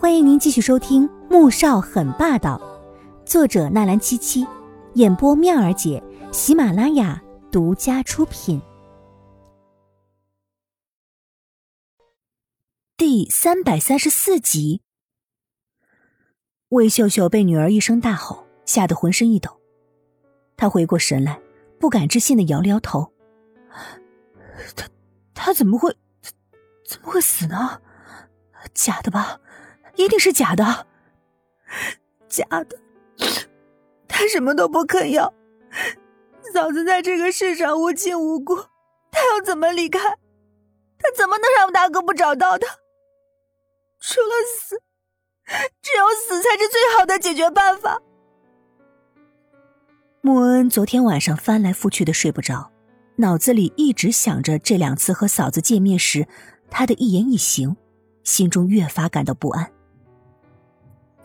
欢迎您继续收听《穆少很霸道》，作者纳兰七七，演播妙儿姐，喜马拉雅独家出品。第三百三十四集，魏秀秀被女儿一声大吼吓得浑身一抖，她回过神来，不敢置信的摇了摇头：“他，他怎么会，怎么会死呢？假的吧？”一定是假的，假的。他什么都不肯要，嫂子在这个世上无亲无故，他要怎么离开？他怎么能让大哥不找到他？除了死，只有死才是最好的解决办法。穆恩昨天晚上翻来覆去的睡不着，脑子里一直想着这两次和嫂子见面时他的一言一行，心中越发感到不安。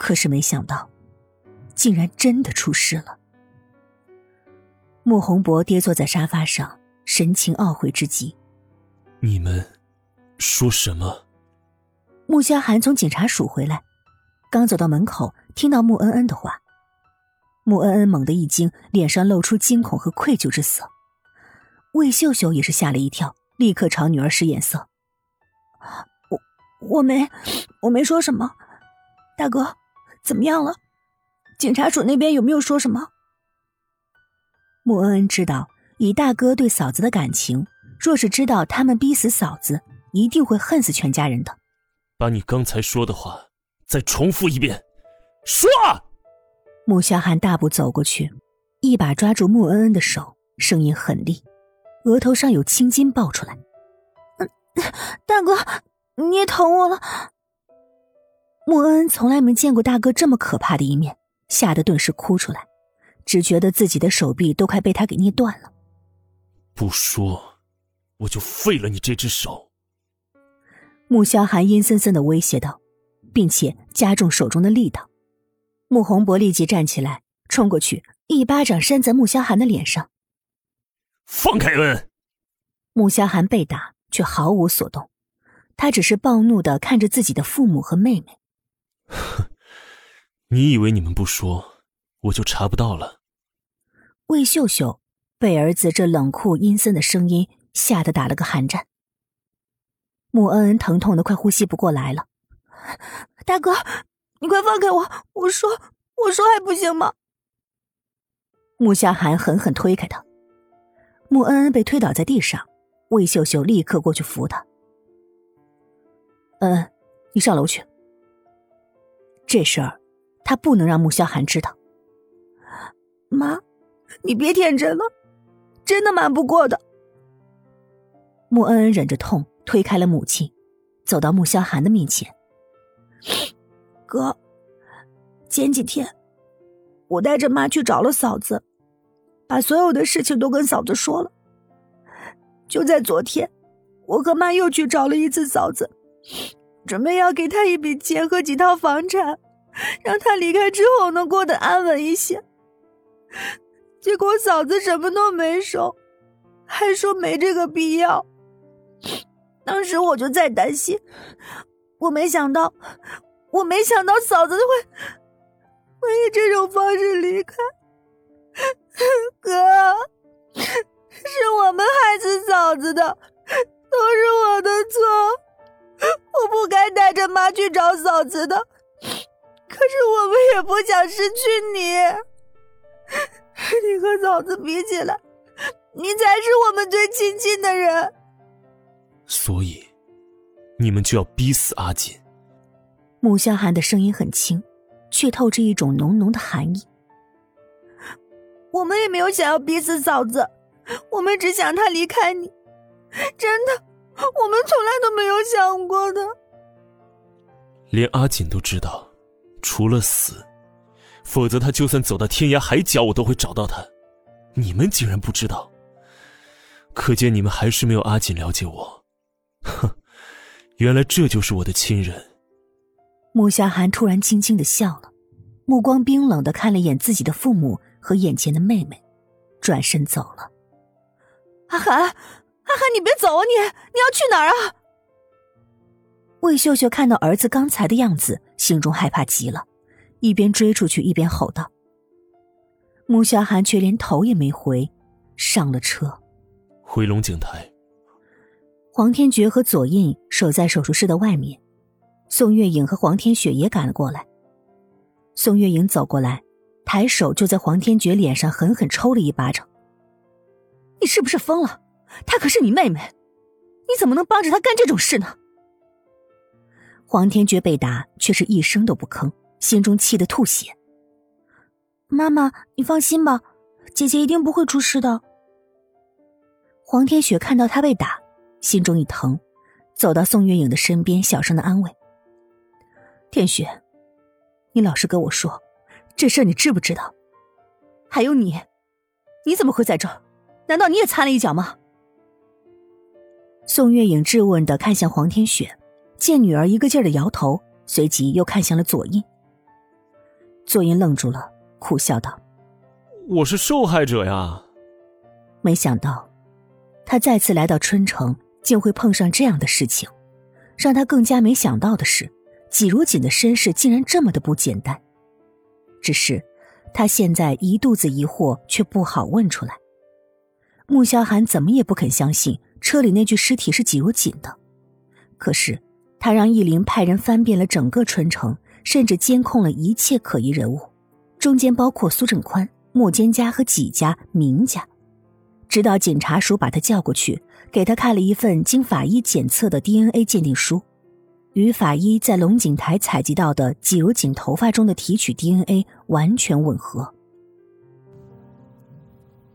可是没想到，竟然真的出事了。穆宏博跌坐在沙发上，神情懊悔之极。你们说什么？穆萧寒从警察署回来，刚走到门口，听到穆恩恩的话，穆恩恩猛地一惊，脸上露出惊恐和愧疚之色。魏秀秀也是吓了一跳，立刻朝女儿使眼色：“我我没我没说什么，大哥。”怎么样了？警察署那边有没有说什么？穆恩恩知道，以大哥对嫂子的感情，若是知道他们逼死嫂子，一定会恨死全家人的。把你刚才说的话再重复一遍，说。穆萧寒大步走过去，一把抓住穆恩恩的手，声音很厉，额头上有青筋爆出来。嗯，大哥，你也疼我了。穆恩恩从来没见过大哥这么可怕的一面，吓得顿时哭出来，只觉得自己的手臂都快被他给捏断了。不说，我就废了你这只手。穆萧寒阴森森的威胁道，并且加重手中的力道。穆宏博立即站起来，冲过去，一巴掌扇在穆萧寒的脸上。放开恩！穆萧寒被打却毫无所动，他只是暴怒的看着自己的父母和妹妹。哼，你以为你们不说，我就查不到了？魏秀秀被儿子这冷酷阴森的声音吓得打了个寒战。穆恩恩疼痛的快呼吸不过来了。大哥，你快放开我！我说，我说还不行吗？穆夏寒狠狠推开他。穆恩恩被推倒在地上，魏秀秀立刻过去扶他。恩，你上楼去。这事儿，他不能让穆萧寒知道。妈，你别天真了，真的瞒不过的。穆恩恩忍着痛推开了母亲，走到穆萧寒的面前。哥，前几天我带着妈去找了嫂子，把所有的事情都跟嫂子说了。就在昨天，我和妈又去找了一次嫂子。准备要给他一笔钱和几套房产，让他离开之后能过得安稳一些。结果嫂子什么都没说，还说没这个必要。当时我就在担心，我没想到，我没想到嫂子会会以这种方式离开。哥，是我们害死嫂子的，都是我的错。我不该带着妈去找嫂子的，可是我们也不想失去你。你和嫂子比起来，你才是我们最亲近的人。所以，你们就要逼死阿锦。穆萧寒的声音很轻，却透着一种浓浓的寒意。我们也没有想要逼死嫂子，我们只想她离开你。真的。我们从来都没有想过的，连阿锦都知道，除了死，否则他就算走到天涯海角，我都会找到他。你们竟然不知道，可见你们还是没有阿锦了解我。哼，原来这就是我的亲人。穆夏寒突然轻轻的笑了，目光冰冷的看了一眼自己的父母和眼前的妹妹，转身走了。阿寒。阿寒，你别走啊！你你要去哪儿啊？魏秀秀看到儿子刚才的样子，心中害怕极了，一边追出去一边吼道。穆萧寒却连头也没回，上了车，回龙井台。黄天觉和左印守在手术室的外面，宋月影和黄天雪也赶了过来。宋月影走过来，抬手就在黄天觉脸上狠狠抽了一巴掌。你是不是疯了？她可是你妹妹，你怎么能帮着她干这种事呢？黄天觉被打，却是一声都不吭，心中气得吐血。妈妈，你放心吧，姐姐一定不会出事的。黄天雪看到他被打，心中一疼，走到宋月影的身边，小声的安慰：“天雪，你老实跟我说，这事你知不知道？还有你，你怎么会在这儿？难道你也掺了一脚吗？”宋月影质问的看向黄天雪，见女儿一个劲儿的摇头，随即又看向了左印。左印愣住了。苦笑道：“我是受害者呀。”没想到，他再次来到春城，竟会碰上这样的事情。让他更加没想到的是，季如锦的身世竟然这么的不简单。只是，他现在一肚子疑惑，却不好问出来。穆萧寒怎么也不肯相信车里那具尸体是季如锦的。可是，他让易林派人翻遍了整个春城，甚至监控了一切可疑人物。中间包括苏振宽、莫坚家和几家、明家，直到警察署把他叫过去，给他看了一份经法医检测的 DNA 鉴定书，与法医在龙井台采集到的季如锦头发中的提取 DNA 完全吻合。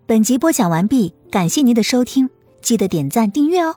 本集播讲完毕，感谢您的收听，记得点赞订阅哦。